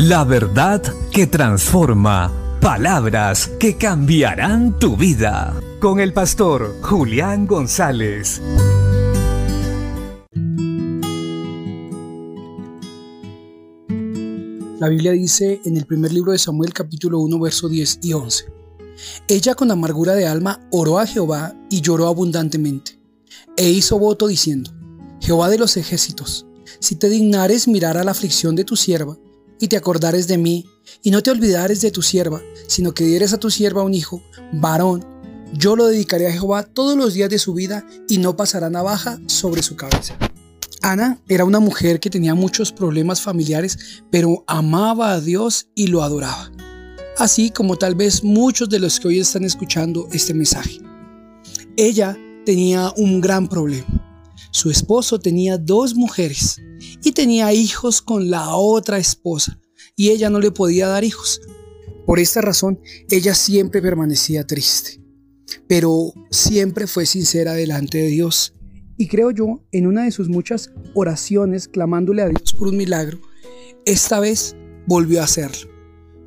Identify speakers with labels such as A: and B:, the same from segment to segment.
A: La verdad que transforma. Palabras que cambiarán tu vida. Con el pastor Julián González.
B: La Biblia dice en el primer libro de Samuel capítulo 1 verso 10 y 11. Ella con amargura de alma oró a Jehová y lloró abundantemente, e hizo voto diciendo, Jehová de los ejércitos, si te dignares mirar a la aflicción de tu sierva, y te acordares de mí, y no te olvidares de tu sierva, sino que dieres a tu sierva un hijo, varón, yo lo dedicaré a Jehová todos los días de su vida, y no pasará navaja sobre su cabeza. Ana era una mujer que tenía muchos problemas familiares, pero amaba a Dios y lo adoraba así como tal vez muchos de los que hoy están escuchando este mensaje. Ella tenía un gran problema. Su esposo tenía dos mujeres y tenía hijos con la otra esposa y ella no le podía dar hijos. Por esta razón, ella siempre permanecía triste, pero siempre fue sincera delante de Dios. Y creo yo, en una de sus muchas oraciones clamándole a Dios por un milagro, esta vez volvió a hacerlo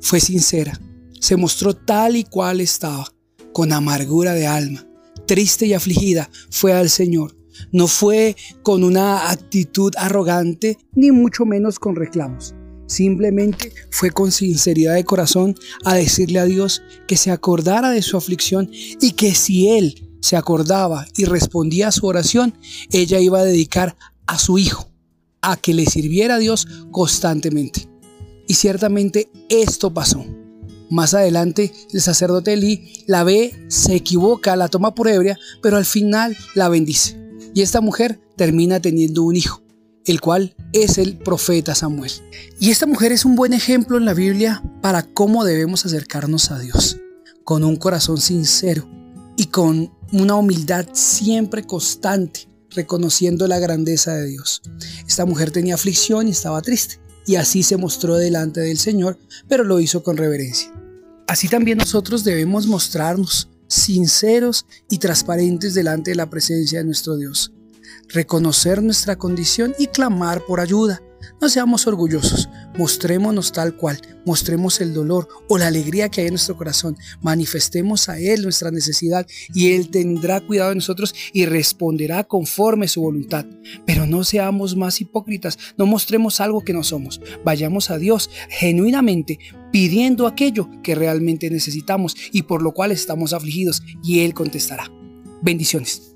B: fue sincera, se mostró tal y cual estaba, con amargura de alma, triste y afligida, fue al Señor. No fue con una actitud arrogante, ni mucho menos con reclamos. Simplemente fue con sinceridad de corazón a decirle a Dios que se acordara de su aflicción y que si Él se acordaba y respondía a su oración, ella iba a dedicar a su hijo a que le sirviera a Dios constantemente. Y ciertamente esto pasó. Más adelante, el sacerdote Eli la ve, se equivoca, la toma por ebria, pero al final la bendice. Y esta mujer termina teniendo un hijo, el cual es el profeta Samuel. Y esta mujer es un buen ejemplo en la Biblia para cómo debemos acercarnos a Dios, con un corazón sincero y con una humildad siempre constante, reconociendo la grandeza de Dios. Esta mujer tenía aflicción y estaba triste y así se mostró delante del Señor, pero lo hizo con reverencia. Así también nosotros debemos mostrarnos sinceros y transparentes delante de la presencia de nuestro Dios, reconocer nuestra condición y clamar por ayuda, no seamos orgullosos, mostrémonos tal cual, mostremos el dolor o la alegría que hay en nuestro corazón, manifestemos a Él nuestra necesidad y Él tendrá cuidado de nosotros y responderá conforme su voluntad. Pero no seamos más hipócritas, no mostremos algo que no somos, vayamos a Dios genuinamente pidiendo aquello que realmente necesitamos y por lo cual estamos afligidos y Él contestará. Bendiciones.